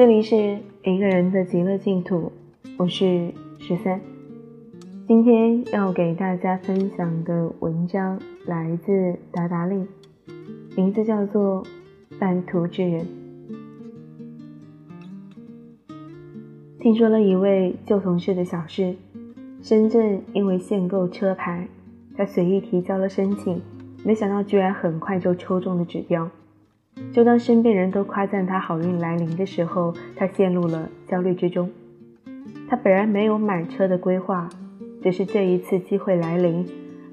这里是一个人的极乐净土，我是十三。今天要给大家分享的文章来自达达令，名字叫做《半途之人》。听说了一位旧同事的小事：深圳因为限购车牌，他随意提交了申请，没想到居然很快就抽中了指标。就当身边人都夸赞他好运来临的时候，他陷入了焦虑之中。他本来没有买车的规划，只是这一次机会来临，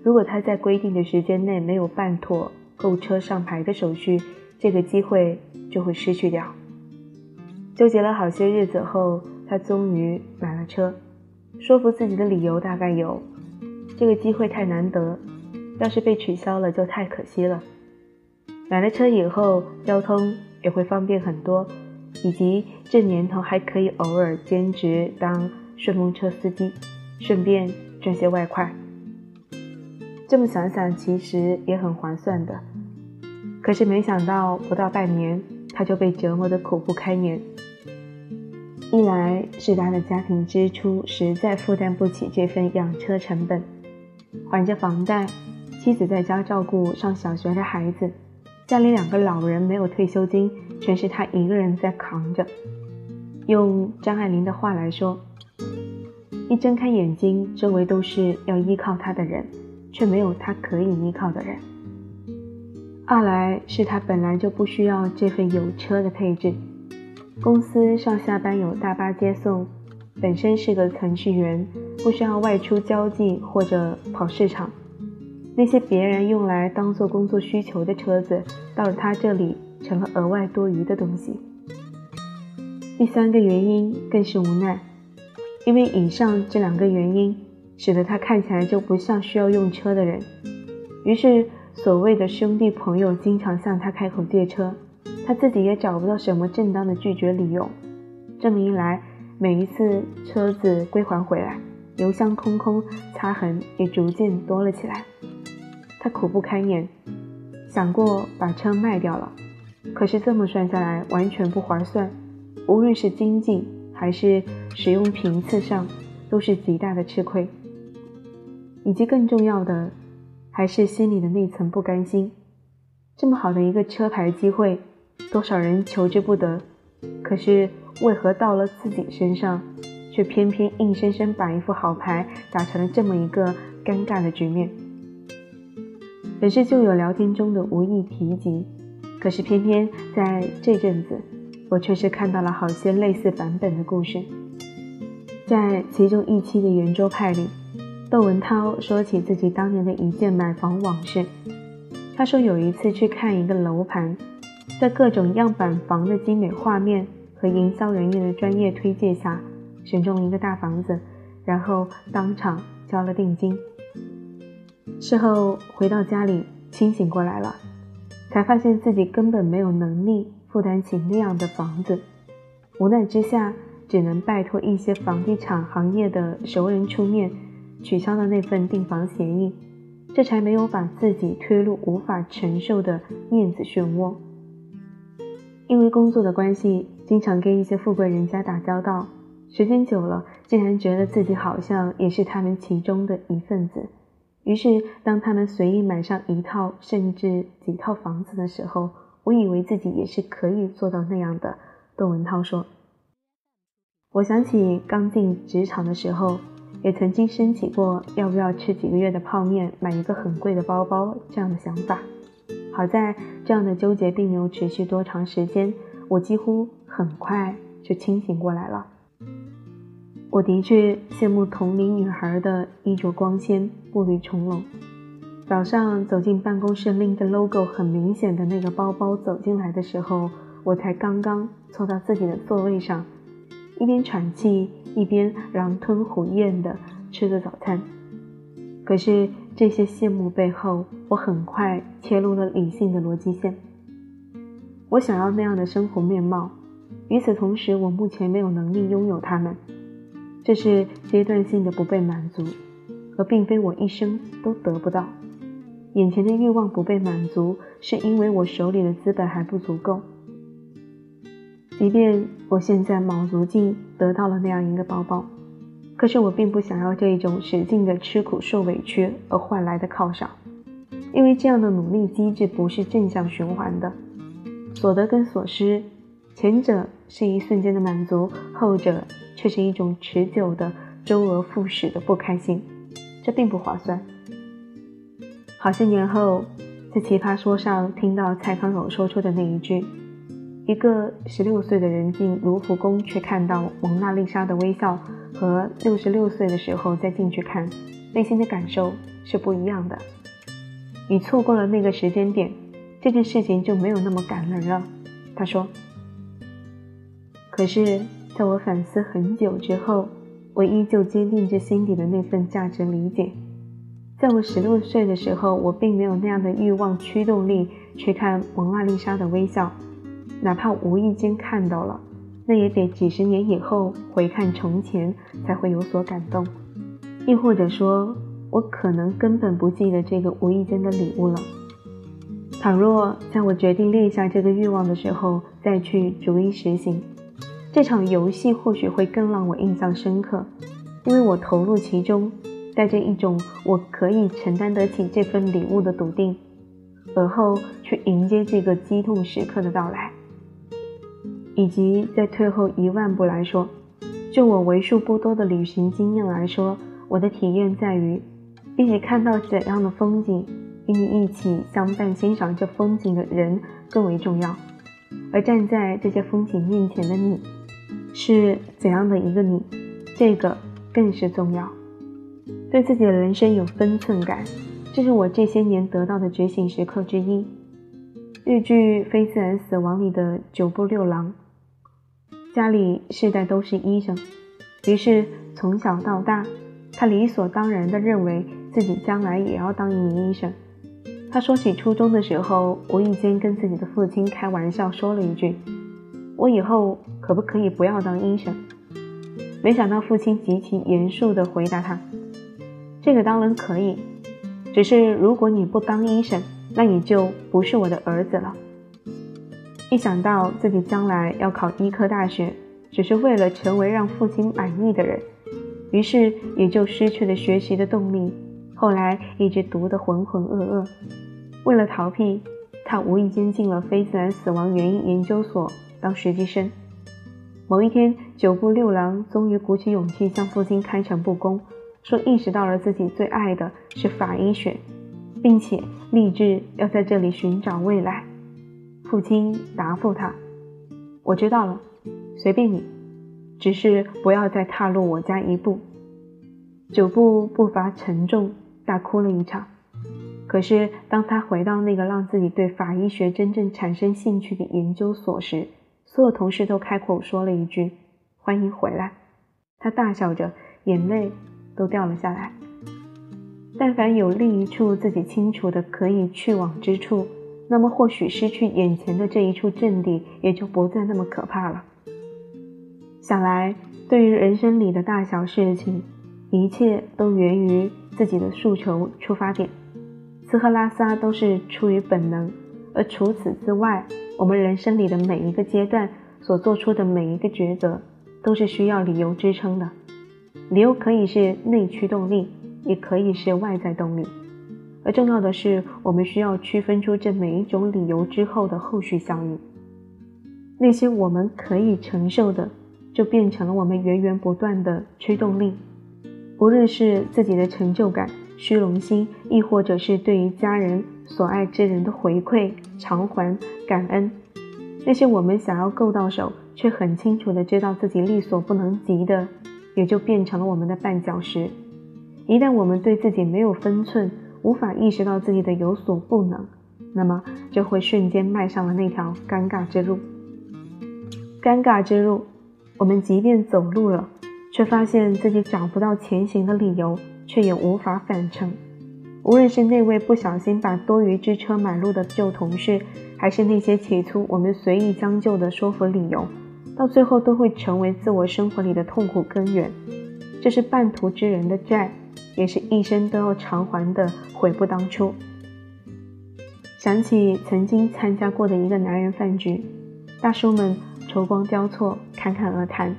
如果他在规定的时间内没有办妥购车上牌的手续，这个机会就会失去掉。纠结了好些日子后，他终于买了车。说服自己的理由大概有：这个机会太难得，要是被取消了就太可惜了。买了车以后，交通也会方便很多，以及这年头还可以偶尔兼职当顺风车司机，顺便赚些外快。这么想想，其实也很划算的。可是没想到，不到半年，他就被折磨得苦不堪言。一来是他的家庭支出实在负担不起这份养车成本，还着房贷，妻子在家照顾上小学的孩子。家里两个老人没有退休金，全是他一个人在扛着。用张爱玲的话来说，一睁开眼睛，周围都是要依靠他的人，却没有他可以依靠的人。二来是他本来就不需要这份有车的配置，公司上下班有大巴接送，本身是个程序员，不需要外出交际或者跑市场。那些别人用来当做工作需求的车子，到了他这里成了额外多余的东西。第三个原因更是无奈，因为以上这两个原因，使得他看起来就不像需要用车的人。于是，所谓的兄弟朋友经常向他开口借车，他自己也找不到什么正当的拒绝理由。这么一来，每一次车子归还回来，油箱空空，擦痕也逐渐多了起来。他苦不堪言，想过把车卖掉了，可是这么算下来完全不划算，无论是经济还是使用频次上，都是极大的吃亏。以及更重要的，还是心里的那层不甘心。这么好的一个车牌机会，多少人求之不得，可是为何到了自己身上，却偏偏硬生生把一副好牌打成了这么一个尴尬的局面？本是旧友聊天中的无意提及，可是偏偏在这阵子，我却是看到了好些类似版本的故事。在其中一期的圆桌派里，窦文涛说起自己当年的一件买房往事。他说有一次去看一个楼盘，在各种样板房的精美画面和营销人员的专业推介下，选中了一个大房子，然后当场交了定金。事后回到家里，清醒过来了，才发现自己根本没有能力负担起那样的房子。无奈之下，只能拜托一些房地产行业的熟人出面，取消了那份订房协议，这才没有把自己推入无法承受的面子漩涡。因为工作的关系，经常跟一些富贵人家打交道，时间久了，竟然觉得自己好像也是他们其中的一份子。于是，当他们随意买上一套甚至几套房子的时候，我以为自己也是可以做到那样的。窦文涛说：“我想起刚进职场的时候，也曾经升起过要不要吃几个月的泡面，买一个很贵的包包这样的想法。好在这样的纠结并没有持续多长时间，我几乎很快就清醒过来了。”我的确羡慕同龄女孩的衣着光鲜、步履从容。早上走进办公室，拎着 logo 很明显的那个包包走进来的时候，我才刚刚坐到自己的座位上，一边喘气，一边狼吞虎咽地吃着早餐。可是这些羡慕背后，我很快切入了理性的逻辑线。我想要那样的生活面貌，与此同时，我目前没有能力拥有它们。这是阶段性的不被满足，而并非我一生都得不到。眼前的欲望不被满足，是因为我手里的资本还不足够。即便我现在卯足劲得到了那样一个包包，可是我并不想要这一种使劲的吃苦受委屈而换来的犒赏，因为这样的努力机制不是正向循环的，所得跟所失，前者是一瞬间的满足，后者却是一种持久的周而复始的不开心，这并不划算。好些年后，在《奇葩说》上听到蔡康永说出的那一句。一个十六岁的人进卢浮宫，却看到蒙娜丽莎的微笑，和六十六岁的时候再进去看，内心的感受是不一样的。你错过了那个时间点，这件事情就没有那么感人了。他说。可是，在我反思很久之后，我依旧坚定着心底的那份价值理解。在我十六岁的时候，我并没有那样的欲望驱动力去看蒙娜丽莎的微笑。哪怕无意间看到了，那也得几十年以后回看从前才会有所感动，亦或者说，我可能根本不记得这个无意间的礼物了。倘若在我决定列下这个欲望的时候再去逐一实行，这场游戏或许会更让我印象深刻，因为我投入其中，带着一种我可以承担得起这份礼物的笃定，而后去迎接这个激痛时刻的到来。以及在退后一万步来说，就我为数不多的旅行经验来说，我的体验在于，比起看到怎样的风景，与你一起相伴欣赏这风景的人更为重要。而站在这些风景面前的你，是怎样的一个你，这个更是重要。对自己的人生有分寸感，这是我这些年得到的觉醒时刻之一。日剧《非自然死亡》里的九部六郎。家里世代都是医生，于是从小到大，他理所当然地认为自己将来也要当一名医生。他说起初中的时候，无意间跟自己的父亲开玩笑说了一句：“我以后可不可以不要当医生？”没想到父亲极其严肃地回答他：“这个当然可以，只是如果你不当医生，那你就不是我的儿子了。”一想到自己将来要考医科大学，只是为了成为让父亲满意的人，于是也就失去了学习的动力。后来一直读得浑浑噩噩。为了逃避，他无意间进了非自然死亡原因研究所当实习生。某一天，九部六郎终于鼓起勇气向父亲开诚布公，说意识到了自己最爱的是法医学，并且立志要在这里寻找未来。父亲答复他：“我知道了，随便你，只是不要再踏入我家一步。”九步步伐沉重，大哭了一场。可是当他回到那个让自己对法医学真正产生兴趣的研究所时，所有同事都开口说了一句：“欢迎回来。”他大笑着，眼泪都掉了下来。但凡有另一处自己清楚的可以去往之处。那么，或许失去眼前的这一处阵地，也就不再那么可怕了。想来，对于人生里的大小事情，一切都源于自己的诉求出发点。吃喝拉撒都是出于本能，而除此之外，我们人生里的每一个阶段所做出的每一个抉择，都是需要理由支撑的。理由可以是内驱动力，也可以是外在动力。而重要的是，我们需要区分出这每一种理由之后的后续效应。那些我们可以承受的，就变成了我们源源不断的驱动力。无论是自己的成就感、虚荣心，亦或者是对于家人所爱之人的回馈、偿还、感恩，那些我们想要够到手，却很清楚的知道自己力所不能及的，也就变成了我们的绊脚石。一旦我们对自己没有分寸，无法意识到自己的有所不能，那么就会瞬间迈上了那条尴尬之路。尴尬之路，我们即便走路了，却发现自己找不到前行的理由，却也无法返程。无论是那位不小心把多余之车买路的旧同事，还是那些起初我们随意将就的说服理由，到最后都会成为自我生活里的痛苦根源。这是半途之人的债。也是一生都要偿还的悔不当初。想起曾经参加过的一个男人饭局，大叔们愁光交错，侃侃而谈。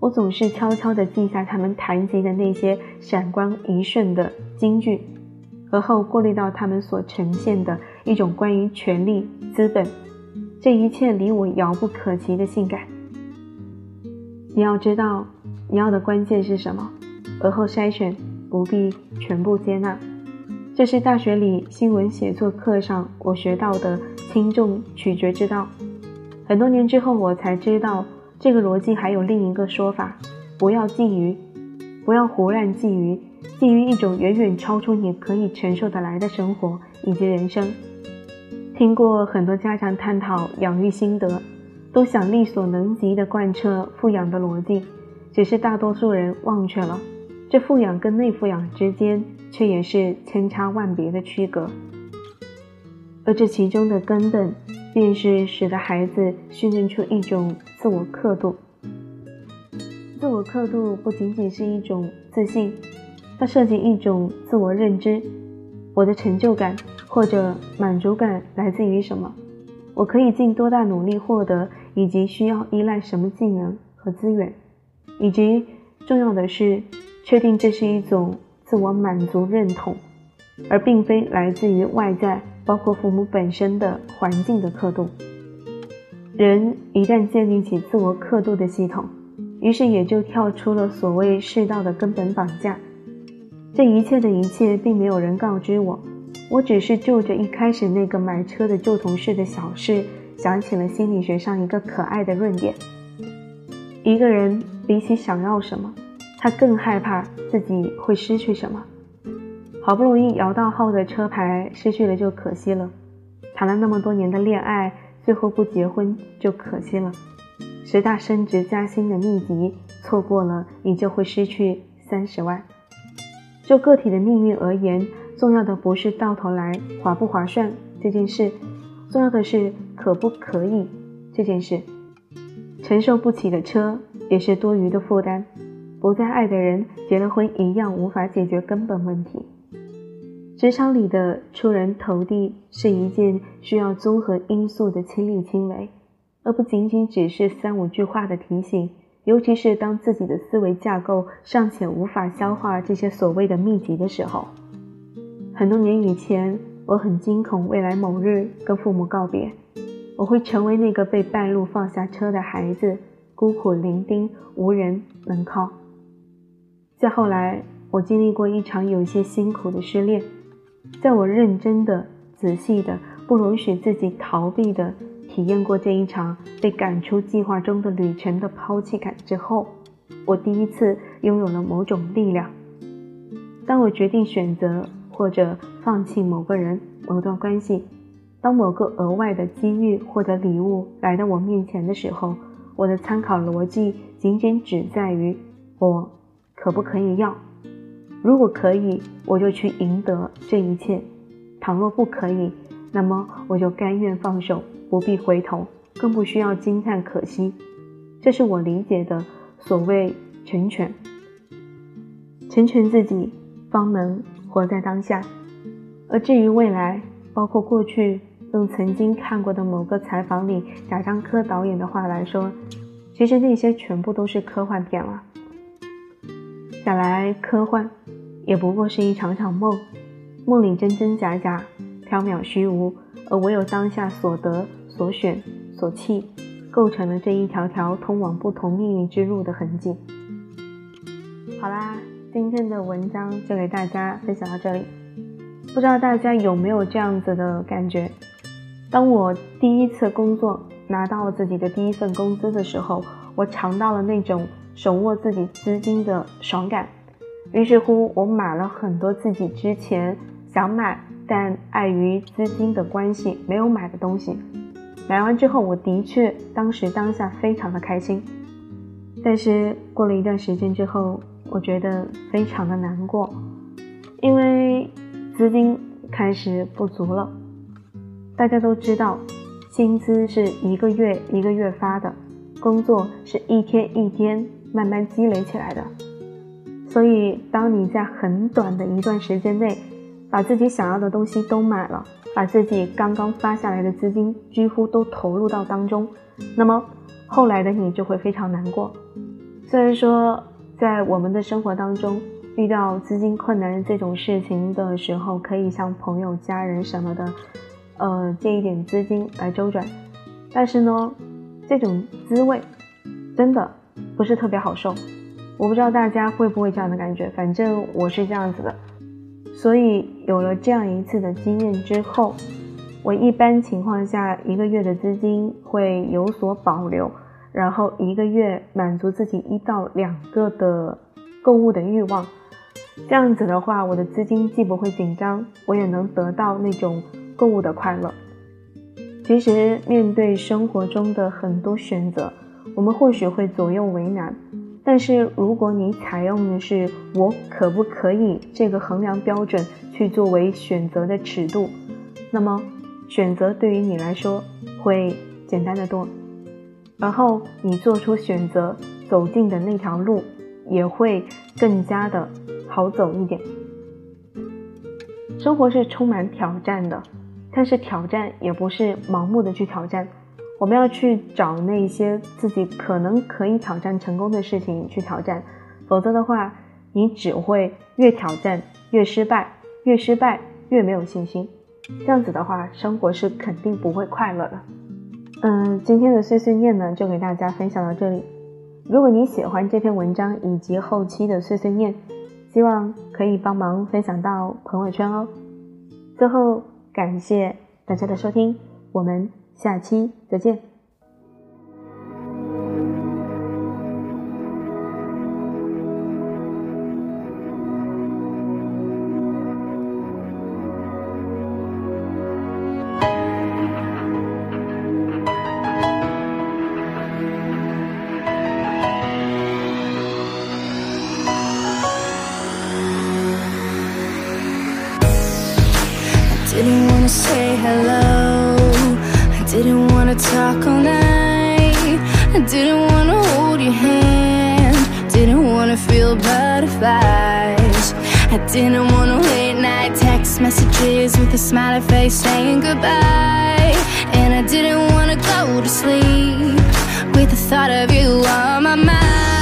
我总是悄悄地记下他们谈及的那些闪光一瞬的金句，而后过滤到他们所呈现的一种关于权力、资本这一切离我遥不可及的性感。你要知道，你要的关键是什么，而后筛选，不必全部接纳。这是大学里新闻写作课上我学到的轻重取决之道。很多年之后，我才知道。这个逻辑还有另一个说法：不要觊觎，不要胡乱觊觎，基于一种远远超出你可以承受得来的生活以及人生。听过很多家长探讨养育心得，都想力所能及地贯彻富养的逻辑，只是大多数人忘却了，这富养跟内富养之间却也是千差万别的区隔，而这其中的根本。便是使得孩子训练出一种自我刻度。自我刻度不仅仅是一种自信，它涉及一种自我认知。我的成就感或者满足感来自于什么？我可以尽多大努力获得，以及需要依赖什么技能和资源？以及重要的是，确定这是一种自我满足认同，而并非来自于外在。包括父母本身的环境的刻度，人一旦建立起自我刻度的系统，于是也就跳出了所谓世道的根本绑架。这一切的一切，并没有人告知我，我只是就着一开始那个买车的旧同事的小事，想起了心理学上一个可爱的论点：一个人比起想要什么，他更害怕自己会失去什么。好不容易摇到号的车牌失去了就可惜了，谈了那么多年的恋爱，最后不结婚就可惜了。十大升职加薪的秘籍错过了，你就会失去三十万。就个体的命运而言，重要的不是到头来划不划算这件事，重要的是可不可以这件事。承受不起的车也是多余的负担，不再爱的人结了婚一样无法解决根本问题。职场里的出人头地是一件需要综合因素的亲力亲为，而不仅仅只是三五句话的提醒。尤其是当自己的思维架构尚且无法消化这些所谓的秘籍的时候。很多年以前，我很惊恐未来某日跟父母告别，我会成为那个被半路放下车的孩子，孤苦伶仃，无人能靠。再后来，我经历过一场有些辛苦的失恋。在我认真的、仔细的、不容许自己逃避的体验过这一场被赶出计划中的旅程的抛弃感之后，我第一次拥有了某种力量。当我决定选择或者放弃某个人、某段关系，当某个额外的机遇或者礼物来到我面前的时候，我的参考逻辑仅仅只在于我可不可以要。如果可以，我就去赢得这一切；倘若不可以，那么我就甘愿放手，不必回头，更不需要惊叹可惜。这是我理解的所谓成全。成全自己，方能活在当下。而至于未来，包括过去，用曾经看过的某个采访里贾樟柯导演的话来说，其实那些全部都是科幻片了。想来科幻。也不过是一场场梦，梦里真真假假，缥缈虚无，而唯有当下所得、所选、所弃，构成了这一条条通往不同命运之路的痕迹。好啦，今天的文章就给大家分享到这里。不知道大家有没有这样子的感觉？当我第一次工作拿到了自己的第一份工资的时候，我尝到了那种手握自己资金的爽感。于是乎，我买了很多自己之前想买但碍于资金的关系没有买的东西。买完之后，我的确当时当下非常的开心。但是过了一段时间之后，我觉得非常的难过，因为资金开始不足了。大家都知道，薪资是一个月一个月发的，工作是一天一天慢慢积累起来的。所以，当你在很短的一段时间内，把自己想要的东西都买了，把自己刚刚发下来的资金几乎都投入到当中，那么后来的你就会非常难过。虽然说在我们的生活当中遇到资金困难这种事情的时候，可以向朋友、家人什么的，呃，借一点资金来周转，但是呢，这种滋味真的不是特别好受。我不知道大家会不会这样的感觉，反正我是这样子的。所以有了这样一次的经验之后，我一般情况下一个月的资金会有所保留，然后一个月满足自己一到两个的购物的欲望。这样子的话，我的资金既不会紧张，我也能得到那种购物的快乐。其实面对生活中的很多选择，我们或许会左右为难。但是如果你采用的是我可不可以这个衡量标准去作为选择的尺度，那么选择对于你来说会简单的多，然后你做出选择走进的那条路也会更加的好走一点。生活是充满挑战的，但是挑战也不是盲目的去挑战。我们要去找那些自己可能可以挑战成功的事情去挑战，否则的话，你只会越挑战越失败，越失败越没有信心。这样子的话，生活是肯定不会快乐的。嗯，今天的碎碎念呢，就给大家分享到这里。如果你喜欢这篇文章以及后期的碎碎念，希望可以帮忙分享到朋友圈哦。最后，感谢大家的收听，我们。下期再见。Didn't wanna late night. Text messages With a smiley face saying goodbye. And I didn't wanna go to sleep With the thought of you on my mind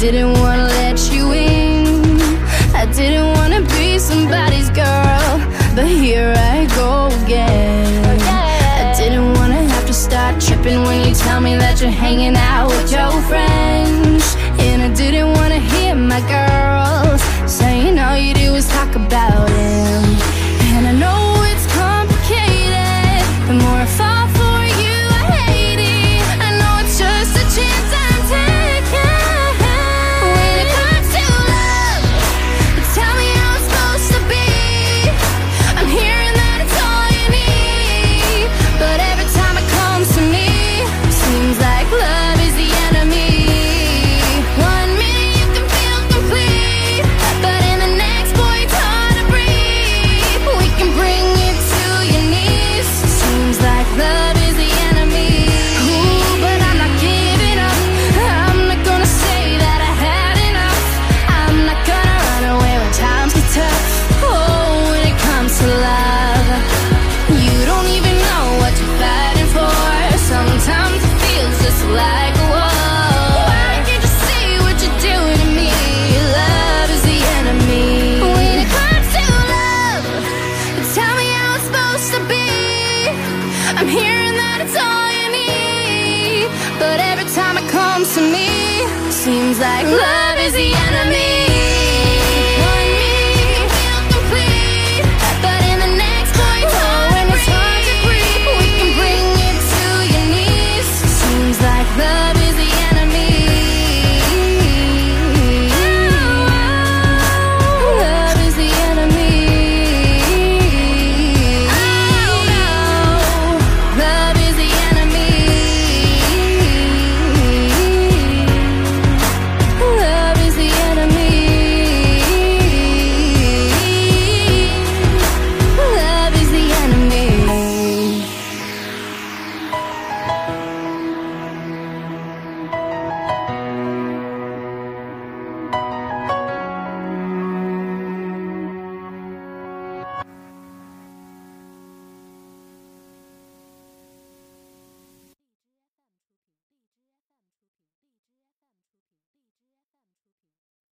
didn't wanna let you in. I didn't wanna be somebody's girl. But here I go again. I didn't wanna have to start tripping When you tell me that you're hanging out with your friends. And I didn't wanna hear my girls Saying all you do is talk about him